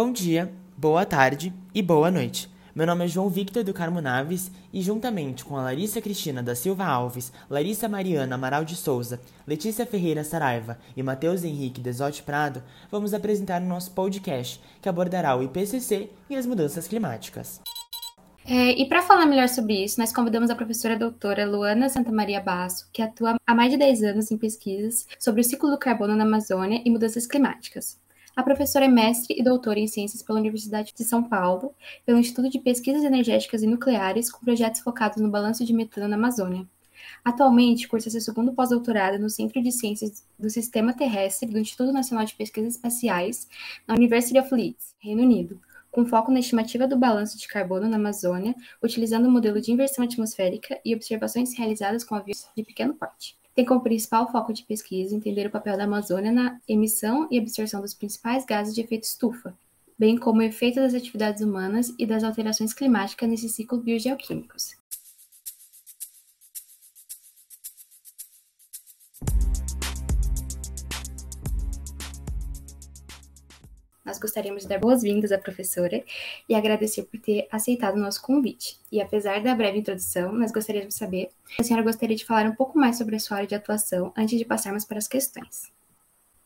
Bom dia, boa tarde e boa noite. Meu nome é João Victor do Carmo Naves e, juntamente com a Larissa Cristina da Silva Alves, Larissa Mariana Amaral de Souza, Letícia Ferreira Saraiva e Matheus Henrique Desotti Prado, vamos apresentar o nosso podcast que abordará o IPCC e as mudanças climáticas. É, e para falar melhor sobre isso, nós convidamos a professora doutora Luana Santa Maria Basso, que atua há mais de 10 anos em pesquisas sobre o ciclo do carbono na Amazônia e mudanças climáticas. A professora é mestre e doutora em ciências pela Universidade de São Paulo, pelo Instituto de Pesquisas Energéticas e Nucleares, com projetos focados no balanço de metano na Amazônia. Atualmente, cursa seu segundo pós-doutorado no Centro de Ciências do Sistema Terrestre do Instituto Nacional de Pesquisas Espaciais, na University of Leeds, Reino Unido, com foco na estimativa do balanço de carbono na Amazônia, utilizando o modelo de inversão atmosférica e observações realizadas com aviões de pequeno porte. Tem como principal foco de pesquisa entender o papel da Amazônia na emissão e absorção dos principais gases de efeito estufa, bem como o efeito das atividades humanas e das alterações climáticas nesses ciclos biogeoquímicos. Nós gostaríamos de dar boas-vindas à professora e agradecer por ter aceitado o nosso convite. E apesar da breve introdução, nós gostaríamos de saber se a senhora gostaria de falar um pouco mais sobre a sua área de atuação antes de passarmos para as questões.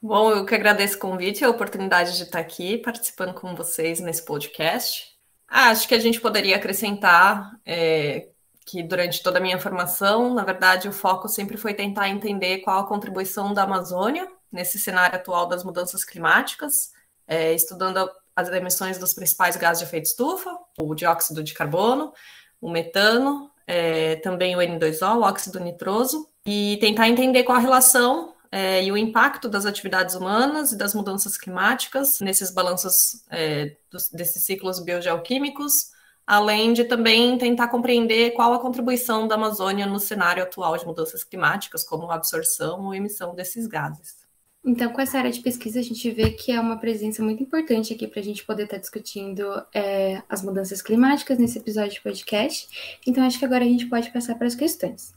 Bom, eu que agradeço o convite e a oportunidade de estar aqui participando com vocês nesse podcast. Ah, acho que a gente poderia acrescentar é, que durante toda a minha formação, na verdade, o foco sempre foi tentar entender qual a contribuição da Amazônia nesse cenário atual das mudanças climáticas é, estudando as emissões dos principais gases de efeito estufa, o dióxido de carbono, o metano, é, também o N2O, o óxido nitroso, e tentar entender qual a relação é, e o impacto das atividades humanas e das mudanças climáticas nesses balanços é, dos, desses ciclos biogeoquímicos, além de também tentar compreender qual a contribuição da Amazônia no cenário atual de mudanças climáticas, como absorção ou emissão desses gases. Então, com essa área de pesquisa, a gente vê que é uma presença muito importante aqui para a gente poder estar tá discutindo é, as mudanças climáticas nesse episódio de podcast. Então, acho que agora a gente pode passar para as questões.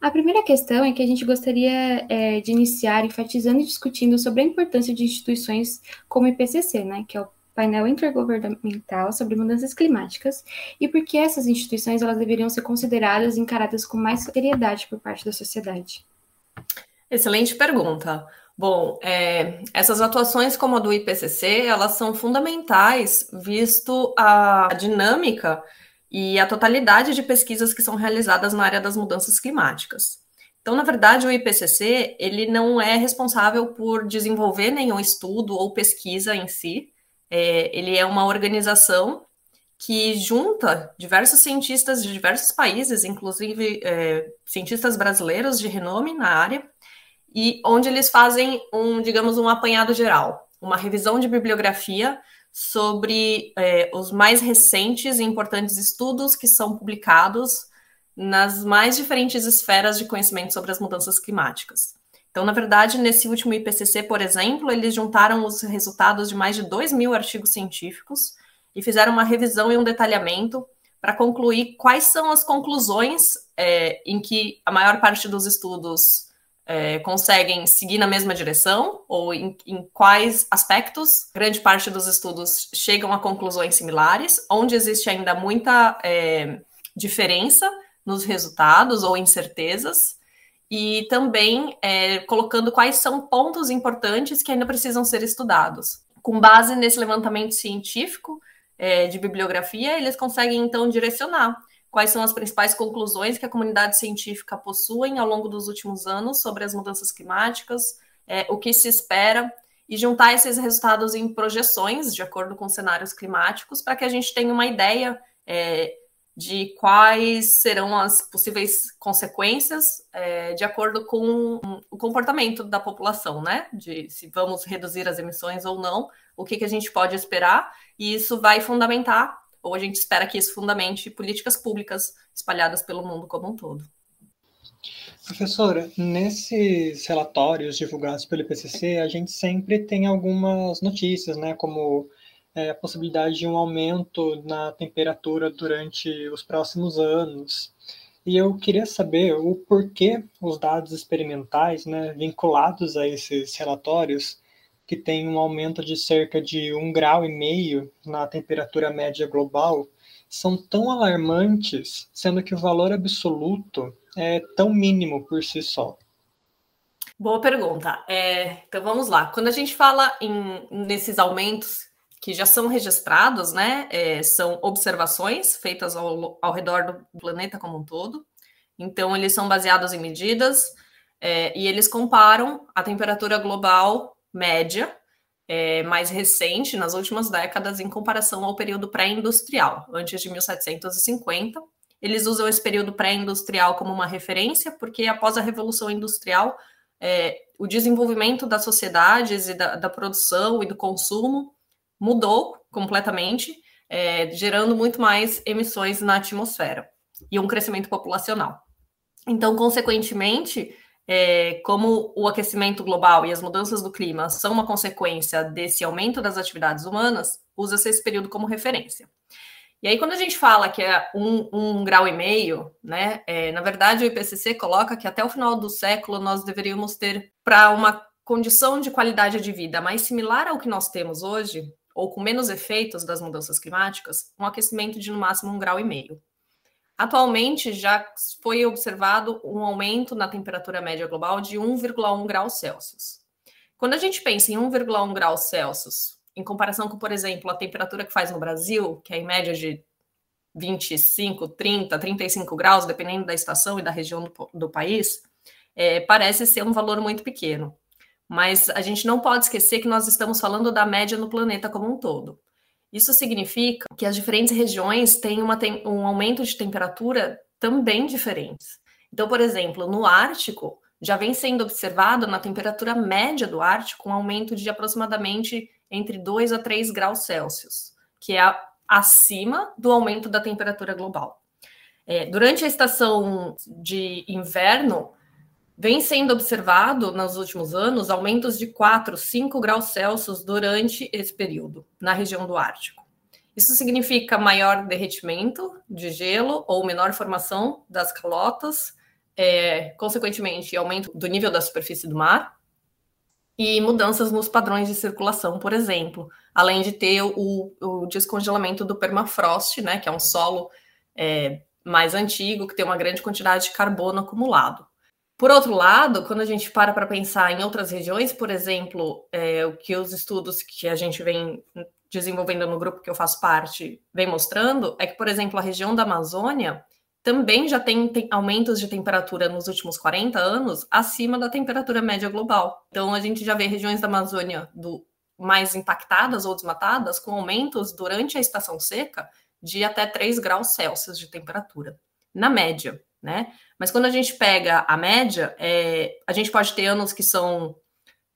A primeira questão é que a gente gostaria é, de iniciar enfatizando e discutindo sobre a importância de instituições como o IPCC, né, que é o painel intergovernamental sobre mudanças climáticas, e por que essas instituições elas deveriam ser consideradas e encaradas com mais seriedade por parte da sociedade. Excelente pergunta. Bom, é, essas atuações como a do IPCC, elas são fundamentais, visto a dinâmica e a totalidade de pesquisas que são realizadas na área das mudanças climáticas. Então, na verdade, o IPCC, ele não é responsável por desenvolver nenhum estudo ou pesquisa em si, é, ele é uma organização que junta diversos cientistas de diversos países, inclusive é, cientistas brasileiros de renome na área, e onde eles fazem um, digamos, um apanhado geral, uma revisão de bibliografia sobre é, os mais recentes e importantes estudos que são publicados nas mais diferentes esferas de conhecimento sobre as mudanças climáticas. Então, na verdade, nesse último IPCC, por exemplo, eles juntaram os resultados de mais de 2 mil artigos científicos e fizeram uma revisão e um detalhamento para concluir quais são as conclusões é, em que a maior parte dos estudos é, conseguem seguir na mesma direção ou em, em, quais aspectos grande parte dos estudos chegam a conclusões similares, onde existe ainda muita é, diferença nos resultados ou incertezas, e também é, colocando quais são pontos importantes que ainda precisam ser estudados. Com base nesse levantamento científico é, de bibliografia, eles conseguem então direcionar quais são as principais conclusões que a comunidade científica possui ao longo dos últimos anos sobre as mudanças climáticas, é, o que se espera, e juntar esses resultados em projeções de acordo com cenários climáticos, para que a gente tenha uma ideia é, de quais serão as possíveis consequências é, de acordo com o comportamento da população, né? De se vamos reduzir as emissões ou não, o que, que a gente pode esperar, e isso vai fundamentar ou a gente espera que isso fundamente políticas públicas espalhadas pelo mundo como um todo. Professora, nesses relatórios divulgados pelo IPCC, a gente sempre tem algumas notícias, né, como é, a possibilidade de um aumento na temperatura durante os próximos anos. E eu queria saber o porquê os dados experimentais, né, vinculados a esses relatórios, que tem um aumento de cerca de um grau e meio na temperatura média global, são tão alarmantes, sendo que o valor absoluto é tão mínimo por si só? Boa pergunta. É, então vamos lá. Quando a gente fala em, nesses aumentos que já são registrados, né? É, são observações feitas ao, ao redor do planeta como um todo. Então, eles são baseados em medidas é, e eles comparam a temperatura global média é, mais recente, nas últimas décadas, em comparação ao período pré-industrial, antes de 1750. Eles usam esse período pré-industrial como uma referência, porque após a Revolução Industrial, é, o desenvolvimento das sociedades e da, da, produção e do consumo mudou completamente, é, gerando muito mais emissões na atmosfera e um crescimento populacional. Então, consequentemente, é, como o aquecimento global e as mudanças do clima são uma consequência desse aumento das atividades humanas, usa-se esse período como referência. E aí, quando a gente fala que é um, um grau e meio, né, é, na verdade, o IPCC coloca que até o final do século nós deveríamos ter, para uma condição de qualidade de vida mais similar ao que nós temos hoje, ou com menos efeitos das mudanças climáticas, um aquecimento de no máximo um grau e meio. Atualmente, já foi observado um aumento na temperatura média global de 1,1 graus Celsius. Quando a gente pensa em 1,1 graus Celsius, em comparação com, por exemplo, a temperatura que faz no Brasil, que é em média de 25, 30, 35 graus, dependendo da estação e da região do, do país, é, parece ser um valor muito pequeno. Mas a gente não pode esquecer que nós estamos falando da média no planeta como um todo. Isso significa que as diferentes regiões têm uma, um aumento de temperatura também diferentes. Então, por exemplo, no Ártico, já vem sendo observado na temperatura média do Ártico um aumento de aproximadamente entre 2 a 3 graus Celsius, que é acima do aumento da temperatura global. É, durante a estação de inverno, vem sendo observado nos últimos anos aumentos de 4, 5 graus Celsius durante esse período, na região do Ártico. Isso significa maior derretimento de gelo ou menor formação das calotas, é, consequentemente, aumento do nível da superfície do mar e mudanças nos padrões de circulação, por exemplo, além de ter o, o descongelamento do permafrost, né, que é um solo é, mais antigo, que tem uma grande quantidade de carbono acumulado. Por outro lado, quando a gente para para pensar em outras regiões, por exemplo, é, o que os estudos que a gente vem desenvolvendo no grupo que eu faço parte vem mostrando, é que, por exemplo, a região da Amazônia também já tem, tem aumentos de temperatura nos últimos 40 anos acima da temperatura média global. Então, a gente já vê regiões da Amazônia do, mais impactadas ou desmatadas com aumentos durante a estação seca de até 3 graus Celsius de temperatura, na média né? Mas quando a gente pega a média, é, a gente pode ter anos que são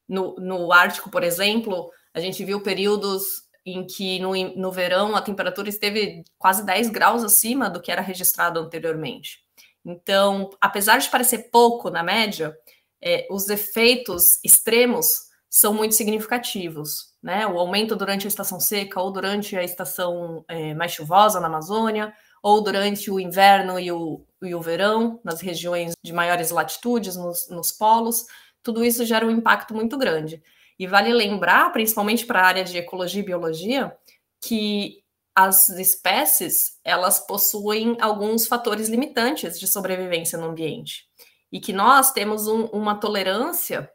no, no Ártico, por exemplo, a gente viu períodos em que no, no verão a temperatura esteve quase 10 graus acima do que era registrado anteriormente. Então, apesar de parecer pouco na média, é, os efeitos extremos são muito significativos. Né? O aumento durante a estação seca ou durante a estação é, mais chuvosa na Amazônia, ou durante o inverno e o, e o verão, nas regiões de maiores latitudes, nos, nos polos, tudo isso gera um impacto muito grande. E vale lembrar, principalmente para a área de ecologia e biologia, que as espécies elas possuem alguns fatores limitantes de sobrevivência no ambiente e que nós temos um, uma tolerância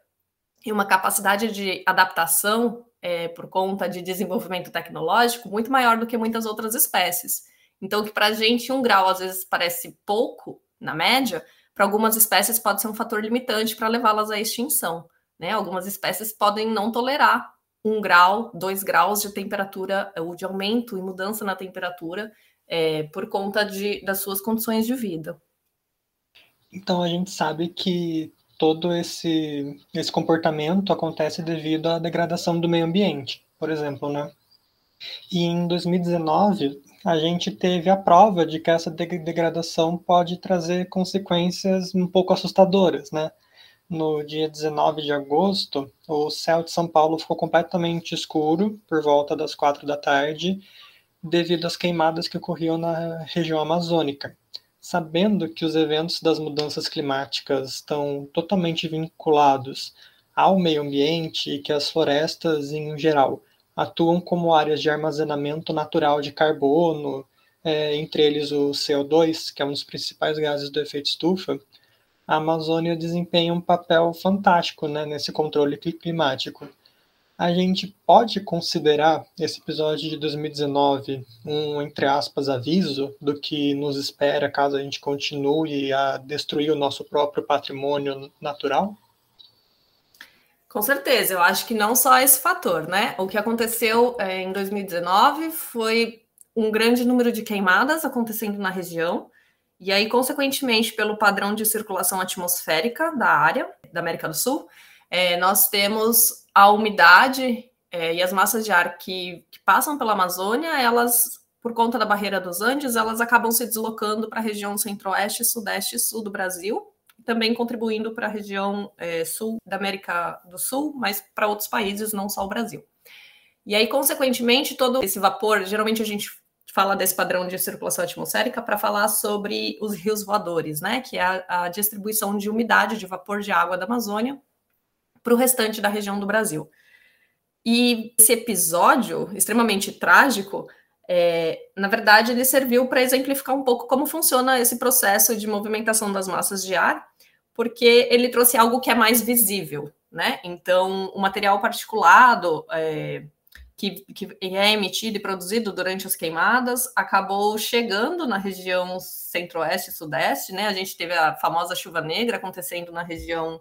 e uma capacidade de adaptação é, por conta de desenvolvimento tecnológico muito maior do que muitas outras espécies. Então, que para a gente um grau às vezes parece pouco na média, para algumas espécies pode ser um fator limitante para levá-las à extinção. Né? Algumas espécies podem não tolerar um grau, dois graus de temperatura ou de aumento e mudança na temperatura é, por conta de, das suas condições de vida. Então a gente sabe que todo esse, esse comportamento acontece devido à degradação do meio ambiente, por exemplo, né? E em 2019, a gente teve a prova de que essa degradação pode trazer consequências um pouco assustadoras, né? No dia 19 de agosto, o céu de São Paulo ficou completamente escuro por volta das quatro da tarde, devido às queimadas que ocorriam na região amazônica. Sabendo que os eventos das mudanças climáticas estão totalmente vinculados ao meio ambiente e que as florestas, em geral, atuam como áreas de armazenamento natural de carbono, é, entre eles o CO2, que é um dos principais gases do efeito estufa, a Amazônia desempenha um papel fantástico né, nesse controle climático. A gente pode considerar esse episódio de 2019 um, entre aspas, aviso do que nos espera caso a gente continue a destruir o nosso próprio patrimônio natural? Com certeza, eu acho que não só esse fator, né? O que aconteceu é, em 2019 foi um grande número de queimadas acontecendo na região, e aí, consequentemente, pelo padrão de circulação atmosférica da área da América do Sul, é, nós temos a umidade é, e as massas de ar que, que, passam pela Amazônia, elas, por conta da barreira dos Andes, elas acabam se deslocando para a região centro-oeste, sudeste e sul do Brasil, também contribuindo para a região é, sul da América do Sul, mas para outros países, não só o Brasil. E aí, consequentemente, todo esse vapor, geralmente a gente fala desse padrão de circulação atmosférica para falar sobre os rios voadores, né? Que é a, a distribuição de umidade de vapor de água da Amazônia para o restante da região do Brasil. E esse episódio extremamente trágico, é, na verdade, ele serviu para exemplificar um pouco como funciona esse processo de movimentação das massas de ar, porque ele trouxe algo que é mais visível, né? Então, o material particulado, é, que, que é emitido e produzido durante as queimadas acabou chegando na região centro-oeste e sudeste, né? A gente teve a famosa chuva negra acontecendo na região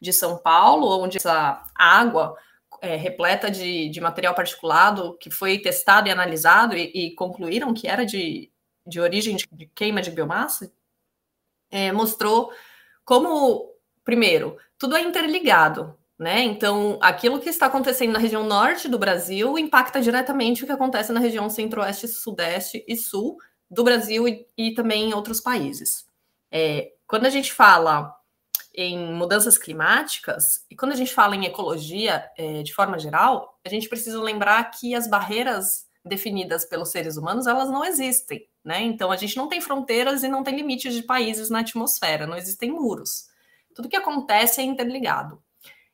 de São Paulo, onde essa água é, repleta de, de, material particulado que foi testado e analisado e, e concluíram que era de, de origem de, de queima de biomassa, é, mostrou como, primeiro, tudo é interligado, né? Então, aquilo que está acontecendo na região norte do Brasil impacta diretamente o que acontece na região centro-oeste, sudeste e sul do Brasil e, e também em outros países. É, quando a gente fala em mudanças climáticas e quando a gente fala em ecologia é, de forma geral, a gente precisa lembrar que as barreiras definidas pelos seres humanos elas não existem, né? Então a gente não tem fronteiras e não tem limites de países na atmosfera, não existem muros. Tudo que acontece é interligado.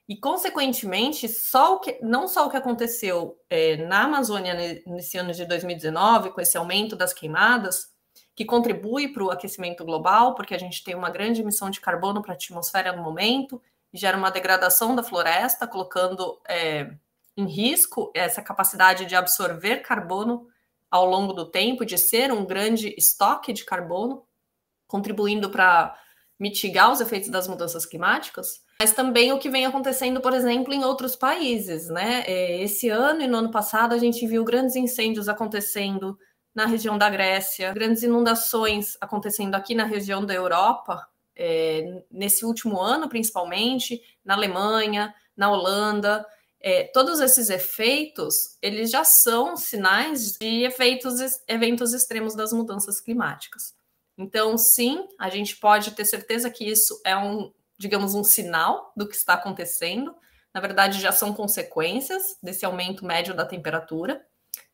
E, consequentemente, só que, não só o que aconteceu é, na Amazônia nesse ano de 2019, com esse aumento das queimadas, que contribui para o aquecimento global, porque a gente tem uma grande emissão de carbono para a atmosfera no momento, e gera uma degradação da floresta, colocando é, em risco essa capacidade de absorver carbono ao longo do tempo, de ser um grande estoque de carbono, contribuindo para mitigar os efeitos das mudanças climáticas mas também o que vem acontecendo, por exemplo, em outros países, né? É, esse ano e no ano passado a gente viu grandes incêndios acontecendo na região da Grécia, grandes inundações acontecendo aqui na região da Europa, é, nesse último ano principalmente, na Alemanha, na Holanda. É, todos esses efeitos, eles já são sinais de efeitos, eventos extremos das mudanças climáticas. Então, sim, a gente pode ter certeza que isso é um, digamos, um sinal do que está acontecendo. Na verdade, já são consequências desse aumento médio da temperatura.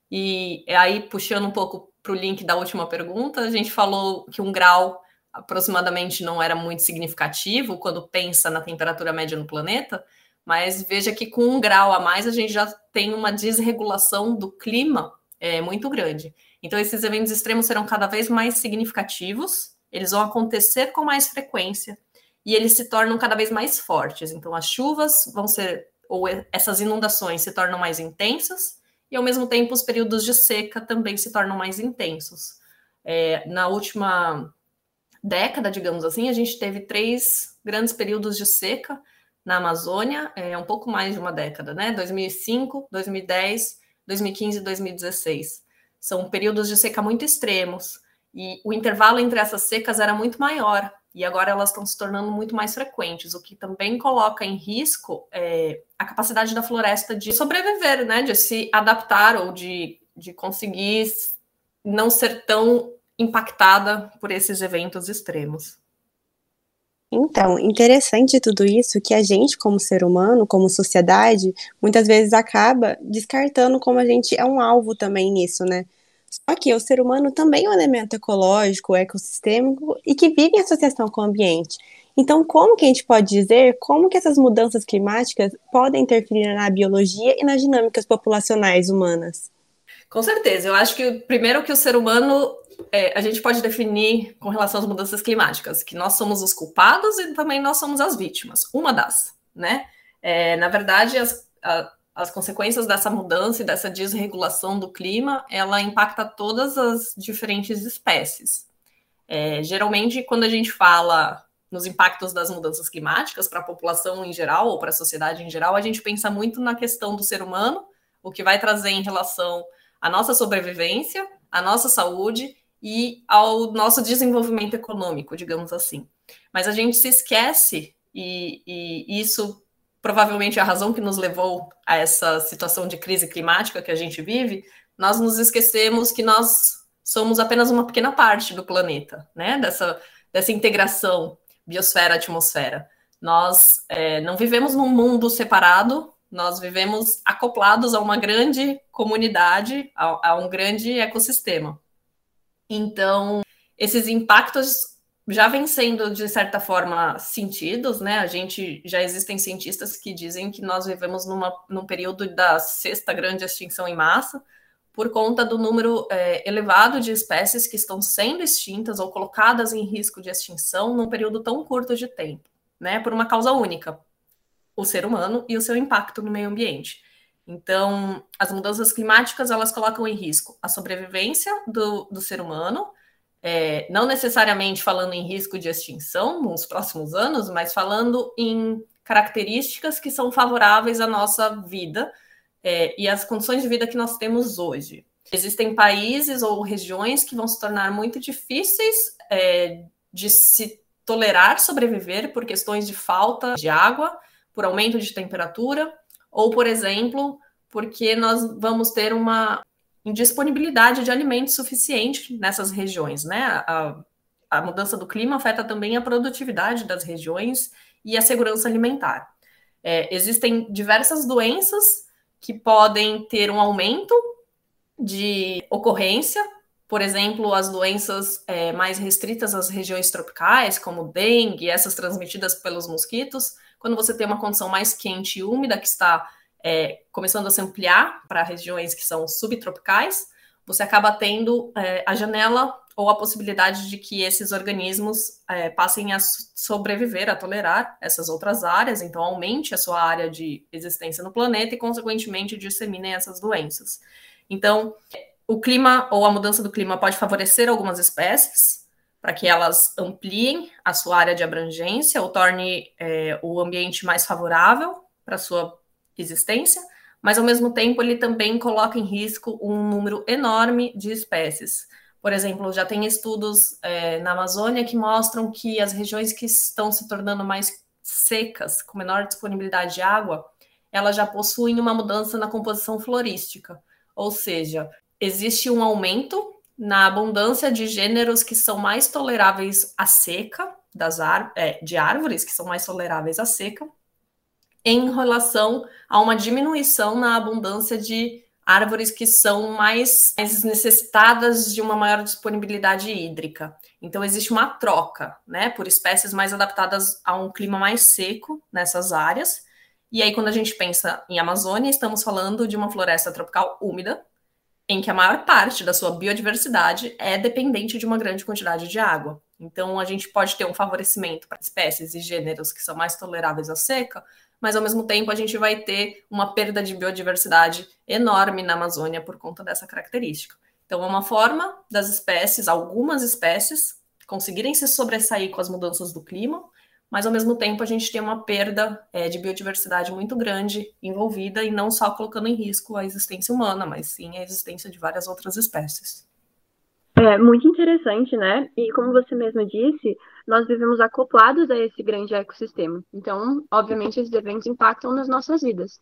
E aí, puxando um pouco para o link da última pergunta, a gente falou que um grau aproximadamente não era muito significativo quando pensa na temperatura média no planeta, mas veja que com um grau a mais a gente já tem uma desregulação do clima é, muito grande. Então, esses eventos extremos serão cada vez mais significativos, eles vão acontecer com mais frequência e eles se tornam cada vez mais fortes. Então, as chuvas vão ser, ou essas inundações se tornam mais intensas, e ao mesmo tempo os períodos de seca também se tornam mais intensos. É, na última década, digamos assim, a gente teve três grandes períodos de seca na Amazônia, é um pouco mais de uma década, né? 2005, 2010, 2015 e 2016. São períodos de seca muito extremos, e o intervalo entre essas secas era muito maior, e agora elas estão se tornando muito mais frequentes, o que também coloca em risco é, a capacidade da floresta de sobreviver, né, de se adaptar ou de, de conseguir não ser tão impactada por esses eventos extremos. Então, interessante tudo isso que a gente, como ser humano, como sociedade, muitas vezes acaba descartando como a gente é um alvo também nisso, né? Só que o ser humano também é um elemento ecológico, ecossistêmico e que vive em associação com o ambiente. Então, como que a gente pode dizer como que essas mudanças climáticas podem interferir na biologia e nas dinâmicas populacionais humanas? Com certeza. Eu acho que primeiro que o ser humano é, a gente pode definir com relação às mudanças climáticas, que nós somos os culpados e também nós somos as vítimas. Uma das, né? É, na verdade, as, a, as consequências dessa mudança e dessa desregulação do clima, ela impacta todas as diferentes espécies. É, geralmente, quando a gente fala nos impactos das mudanças climáticas para a população em geral ou para a sociedade em geral, a gente pensa muito na questão do ser humano, o que vai trazer em relação à nossa sobrevivência, à nossa saúde e ao nosso desenvolvimento econômico, digamos assim. Mas a gente se esquece, e, e isso provavelmente é a razão que nos levou a essa situação de crise climática que a gente vive, nós nos esquecemos que nós somos apenas uma pequena parte do planeta, né? Dessa, dessa integração biosfera-atmosfera. Nós é, não vivemos num mundo separado, nós vivemos acoplados a uma grande comunidade, a, a um grande ecossistema. Então, esses impactos já vêm sendo, de certa forma, sentidos, né? A gente já existem cientistas que dizem que nós vivemos numa, num período da sexta grande extinção em massa, por conta do número é, elevado de espécies que estão sendo extintas ou colocadas em risco de extinção num período tão curto de tempo, né? Por uma causa única, o ser humano e o seu impacto no meio ambiente. Então, as mudanças climáticas elas colocam em risco a sobrevivência do, do ser humano, é, não necessariamente falando em risco de extinção nos próximos anos, mas falando em características que são favoráveis à nossa vida é, e às condições de vida que nós temos hoje. Existem países ou regiões que vão se tornar muito difíceis é, de se tolerar sobreviver por questões de falta de água, por aumento de temperatura, ou, por exemplo, porque nós vamos ter uma indisponibilidade de alimento suficiente nessas regiões, né? A, a mudança do clima afeta também a produtividade das regiões e a segurança alimentar. É, existem diversas doenças que podem ter um aumento de ocorrência, por exemplo, as doenças é, mais restritas às regiões tropicais, como dengue, essas transmitidas pelos mosquitos, quando você tem uma condição mais quente e úmida que está é, começando a se ampliar para regiões que são subtropicais, você acaba tendo é, a janela ou a possibilidade de que esses organismos é, passem a sobreviver, a tolerar essas outras áreas, então aumente a sua área de existência no planeta e, consequentemente, disseminem essas doenças. Então, o clima ou a mudança do clima pode favorecer algumas espécies para que elas ampliem a sua área de abrangência ou torne é, o ambiente mais favorável para sua existência, mas ao mesmo tempo ele também coloca em risco um número enorme de espécies. Por exemplo, já tem estudos é, na Amazônia que mostram que as regiões que estão se tornando mais secas, com menor disponibilidade de água, elas já possuem uma mudança na composição florística. Ou seja, existe um aumento na abundância de gêneros que são mais toleráveis à seca, das é, de árvores que são mais toleráveis à seca, em relação a uma diminuição na abundância de árvores que são mais, mais necessitadas de uma maior disponibilidade hídrica. Então existe uma troca, né, por espécies mais adaptadas a um clima mais seco nessas áreas. E aí quando a gente pensa em Amazônia, estamos falando de uma floresta tropical úmida, em que a maior parte da sua biodiversidade é dependente de uma grande quantidade de água. Então a gente pode ter um favorecimento para espécies e gêneros que são mais toleráveis à seca, mas ao mesmo tempo a gente vai ter uma perda de biodiversidade enorme na Amazônia por conta dessa característica. Então, é uma forma das espécies, algumas espécies, conseguirem se sobressair com as mudanças do clima, mas ao mesmo tempo a gente tem uma perda é, de biodiversidade muito grande envolvida e não só colocando em risco a existência humana, mas sim a existência de várias outras espécies. É muito interessante, né? E como você mesma disse, nós vivemos acoplados a esse grande ecossistema. Então, obviamente, esses eventos impactam nas nossas vidas.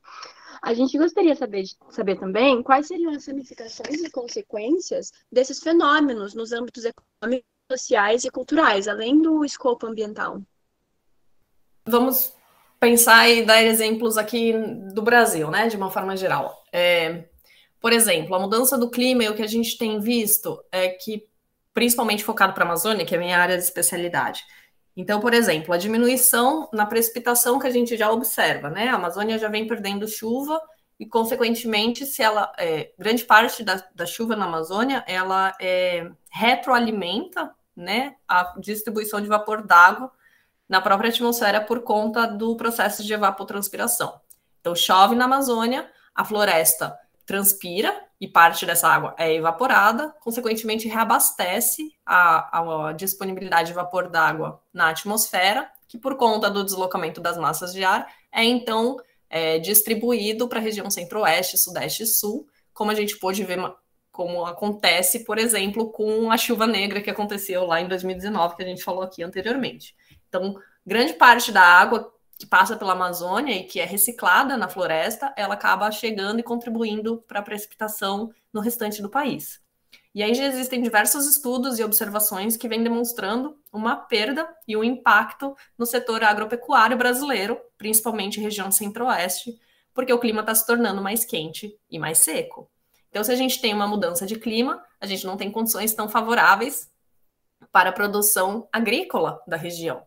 A gente gostaria saber, saber também quais seriam as ramificações e consequências desses fenômenos nos âmbitos econômicos, sociais e culturais, além do escopo ambiental. Vamos pensar e dar exemplos aqui do Brasil, né, de uma forma geral. É, por exemplo, a mudança do clima e o que a gente tem visto é que principalmente focado para a Amazônia, que é a minha área de especialidade. Então, por exemplo, a diminuição na precipitação que a gente já observa, né? A Amazônia já vem perdendo chuva e, consequentemente, se ela é, grande parte da, da, chuva na Amazônia ela é, retroalimenta né, a distribuição de vapor d'água na própria atmosfera por conta do processo de evapotranspiração. Então, chove na Amazônia, a floresta transpira e parte dessa água é evaporada, consequentemente reabastece a, a disponibilidade de vapor d'água na atmosfera, que por conta do deslocamento das massas de ar é então é, distribuído para a região centro-oeste, sudeste e sul, como a gente pôde ver como acontece, por exemplo, com a chuva negra que aconteceu lá em 2019, que a gente falou aqui anteriormente. Então, grande parte da água que passa pela Amazônia e que é reciclada na floresta, ela acaba chegando e contribuindo para a precipitação no restante do país. E aí já existem diversos estudos e observações que vêm demonstrando uma perda e um impacto no setor agropecuário brasileiro, principalmente região centro-oeste, porque o clima está se tornando mais quente e mais seco. Então, se a gente tem uma mudança de clima, a gente não tem condições tão favoráveis para a produção agrícola da região.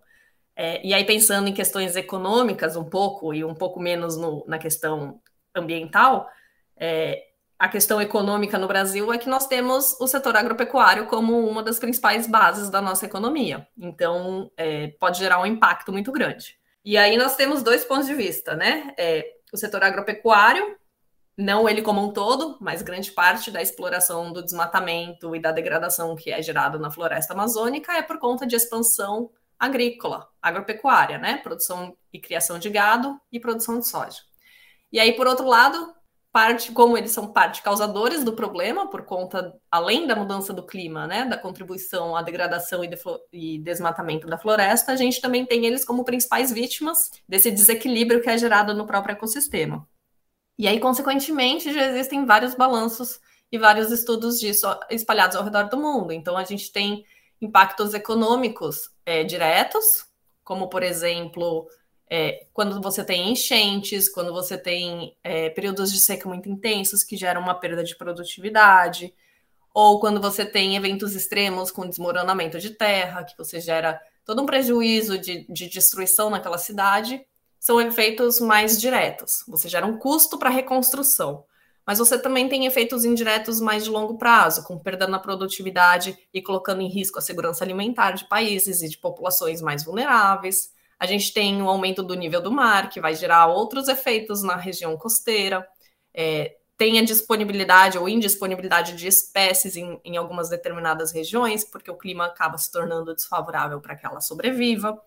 É, e aí, pensando em questões econômicas um pouco e um pouco menos no, na questão ambiental, é, a questão econômica no Brasil é que nós temos o setor agropecuário como uma das principais bases da nossa economia. Então, é, pode gerar um impacto muito grande. E aí nós temos dois pontos de vista, né? É, o setor agropecuário, não ele como um todo, mas grande parte da exploração do desmatamento e da degradação que é gerado na floresta amazônica é por conta de expansão agrícola, agropecuária, né? Produção e criação de gado e produção de soja. E aí, por outro lado, parte, como eles são parte causadores do problema, por conta, além da mudança do clima, né, da contribuição à degradação e, e, desmatamento da floresta, a gente também tem eles como principais vítimas desse desequilíbrio que é gerado no próprio ecossistema. E aí, consequentemente, já existem vários balanços e vários estudos disso espalhados ao redor do mundo. Então, a gente tem impactos econômicos é, diretos, como, por exemplo, é, quando você tem enchentes, quando você tem é, períodos de seca muito intensos que geram uma perda de produtividade, ou quando você tem eventos extremos com desmoronamento de terra, que você gera todo um prejuízo de, de destruição naquela cidade, são efeitos mais diretos. Você gera um custo para a reconstrução mas você também tem efeitos indiretos mais de longo prazo, com perda na produtividade e colocando em risco a segurança alimentar de países e de populações mais vulneráveis. A gente tem o aumento do nível do mar, que vai gerar outros efeitos na região costeira. É, tem a disponibilidade ou indisponibilidade de espécies em, em algumas determinadas regiões, porque o clima acaba se tornando desfavorável para que ela sobreviva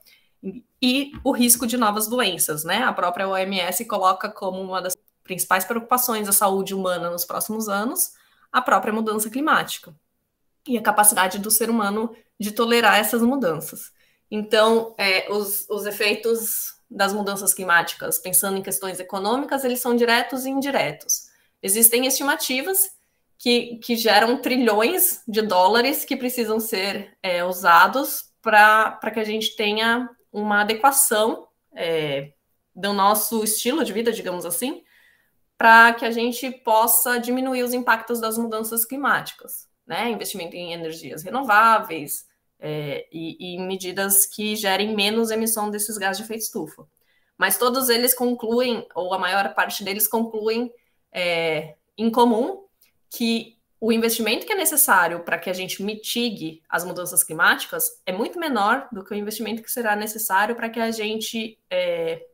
e o risco de novas doenças, né? A própria OMS coloca como uma das principais preocupações da saúde humana nos próximos anos, a própria mudança climática e a capacidade do ser humano de tolerar essas mudanças. Então, é, os, os efeitos das mudanças climáticas, pensando em questões econômicas, eles são diretos e indiretos. Existem estimativas que, que geram trilhões de dólares que precisam ser é, usados para que a gente tenha uma adequação é, do nosso estilo de vida, digamos assim, para que a gente possa diminuir os impactos das mudanças climáticas, né? Investimento em energias renováveis é, e, e medidas que gerem menos emissão desses gases de efeito estufa. Mas todos eles concluem, ou a maior parte deles concluem é, em comum que o investimento que é necessário para que a gente mitigue as mudanças climáticas é muito menor do que o investimento que será necessário para que a gente é,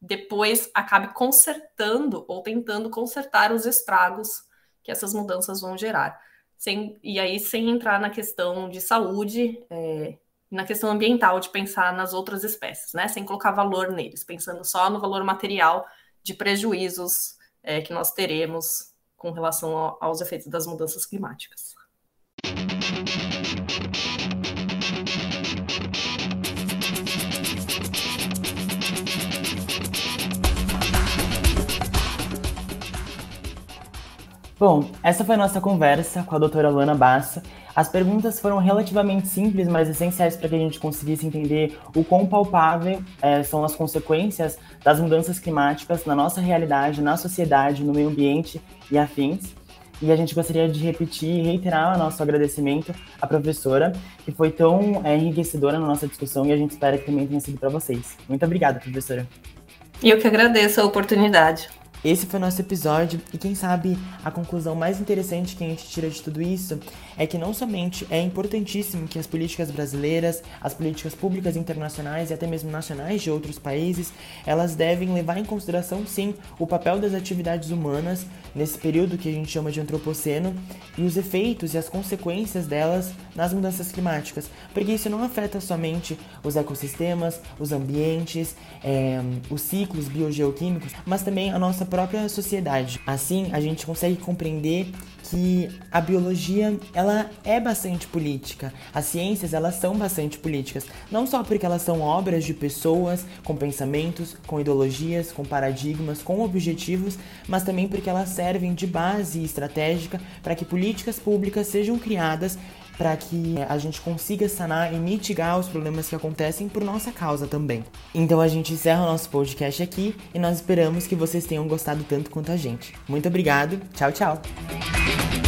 depois acabe consertando ou tentando consertar os estragos que essas mudanças vão gerar. Sem, e aí, sem entrar na questão de saúde, é, na questão ambiental, de pensar nas outras espécies, né? Sem colocar valor neles, pensando só no valor material de prejuízos é, que nós teremos com relação ao, aos efeitos das mudanças climáticas. Bom, essa foi a nossa conversa com a doutora Luana Bassa. As perguntas foram relativamente simples, mas essenciais para que a gente conseguisse entender o quão palpável é, são as consequências das mudanças climáticas na nossa realidade, na sociedade, no meio ambiente e afins. E a gente gostaria de repetir e reiterar o nosso agradecimento à professora, que foi tão é, enriquecedora na nossa discussão e a gente espera que também tenha sido para vocês. Muito obrigada, professora. E eu que agradeço a oportunidade. Esse foi o nosso episódio e quem sabe a conclusão mais interessante que a gente tira de tudo isso é que não somente é importantíssimo que as políticas brasileiras, as políticas públicas internacionais e até mesmo nacionais de outros países, elas devem levar em consideração sim o papel das atividades humanas nesse período que a gente chama de antropoceno e os efeitos e as consequências delas nas mudanças climáticas, porque isso não afeta somente os ecossistemas, os ambientes, é, os ciclos biogeoquímicos, mas também a nossa própria sociedade. Assim, a gente consegue compreender que a biologia ela é bastante política. As ciências elas são bastante políticas, não só porque elas são obras de pessoas com pensamentos, com ideologias, com paradigmas, com objetivos, mas também porque elas servem de base estratégica para que políticas públicas sejam criadas para que a gente consiga sanar e mitigar os problemas que acontecem por nossa causa também. Então a gente encerra o nosso podcast aqui e nós esperamos que vocês tenham gostado tanto quanto a gente. Muito obrigado, tchau, tchau!